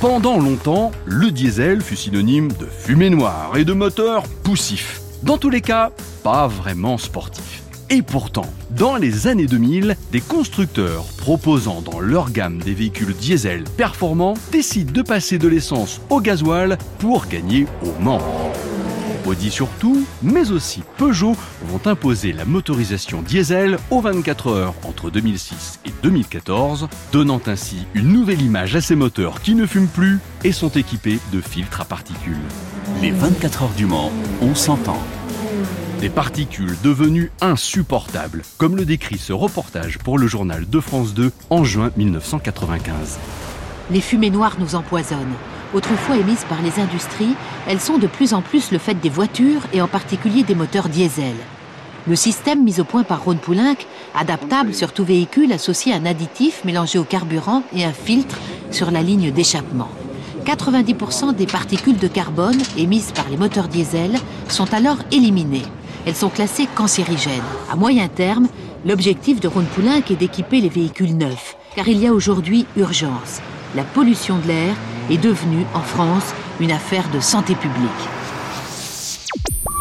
Pendant longtemps, le diesel fut synonyme de fumée noire et de moteur poussif. Dans tous les cas, pas vraiment sportif. Et pourtant, dans les années 2000, des constructeurs proposant dans leur gamme des véhicules diesel performants décident de passer de l'essence au gasoil pour gagner au Mans. Audi surtout, mais aussi Peugeot vont imposer la motorisation diesel aux 24 heures entre 2006 et 2014, donnant ainsi une nouvelle image à ces moteurs qui ne fument plus et sont équipés de filtres à particules. Les 24 heures du Mans, on s'entend. Des particules devenues insupportables, comme le décrit ce reportage pour le journal de France 2 en juin 1995. Les fumées noires nous empoisonnent. Autrefois émises par les industries, elles sont de plus en plus le fait des voitures et en particulier des moteurs diesel. Le système mis au point par Rhône Poulenc, adaptable sur tout véhicule, associe un additif mélangé au carburant et un filtre sur la ligne d'échappement. 90% des particules de carbone émises par les moteurs diesel sont alors éliminées. Elles sont classées cancérigènes. À moyen terme, l'objectif de Rhône Poulenc est d'équiper les véhicules neufs, car il y a aujourd'hui urgence. La pollution de l'air est devenue, en France, une affaire de santé publique.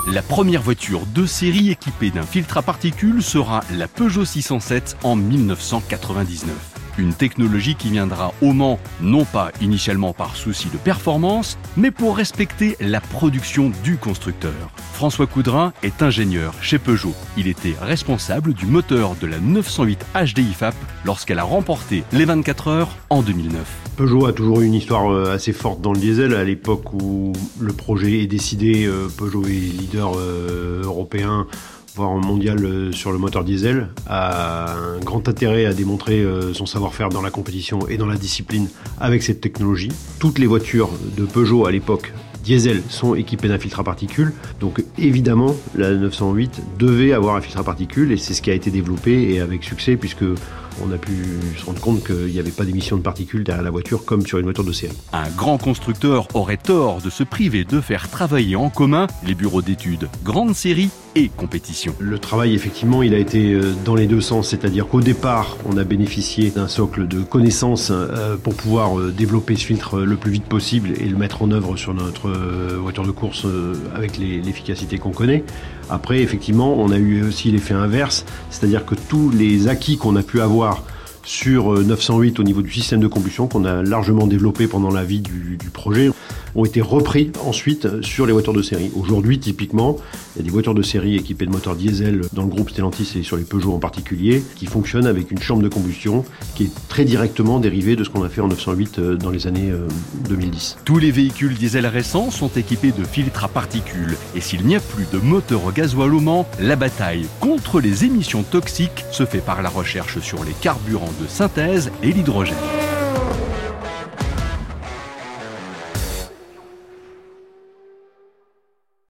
La première voiture de série équipée d'un filtre à particules sera la Peugeot 607 en 1999. Une technologie qui viendra au Mans non pas initialement par souci de performance, mais pour respecter la production du constructeur. François Coudrin est ingénieur chez Peugeot. Il était responsable du moteur de la 908 HDI FAP lorsqu'elle a remporté les 24 heures en 2009. Peugeot a toujours eu une histoire euh, assez forte dans le diesel. À l'époque où le projet est décidé, euh, Peugeot est leader euh, européen voire mondial sur le moteur diesel, a un grand intérêt à démontrer son savoir-faire dans la compétition et dans la discipline avec cette technologie. Toutes les voitures de Peugeot à l'époque diesel sont équipés d'un filtre à particules. Donc évidemment, la 908 devait avoir un filtre à particules et c'est ce qui a été développé et avec succès puisque on a pu se rendre compte qu'il n'y avait pas d'émission de particules derrière la voiture comme sur une voiture de série. Un grand constructeur aurait tort de se priver de faire travailler en commun les bureaux d'études grande série et compétition. Le travail, effectivement, il a été euh, dans les deux sens, c'est-à-dire qu'au départ, on a bénéficié d'un socle de connaissances euh, pour pouvoir euh, développer ce filtre le plus vite possible et le mettre en œuvre sur notre voiture de course avec l'efficacité qu'on connaît. Après, effectivement, on a eu aussi l'effet inverse, c'est-à-dire que tous les acquis qu'on a pu avoir sur 908 au niveau du système de combustion qu'on a largement développé pendant la vie du, du projet ont été repris ensuite sur les voitures de série. Aujourd'hui, typiquement, il y a des voitures de série équipées de moteurs diesel dans le groupe Stellantis et sur les Peugeot en particulier, qui fonctionnent avec une chambre de combustion qui est très directement dérivée de ce qu'on a fait en 908 euh, dans les années 2010. Euh, Tous les véhicules diesel récents sont équipés de filtres à particules. Et s'il n'y a plus de moteur au gasoil au Mans, la bataille contre les émissions toxiques se fait par la recherche sur les carburants de synthèse et l'hydrogène.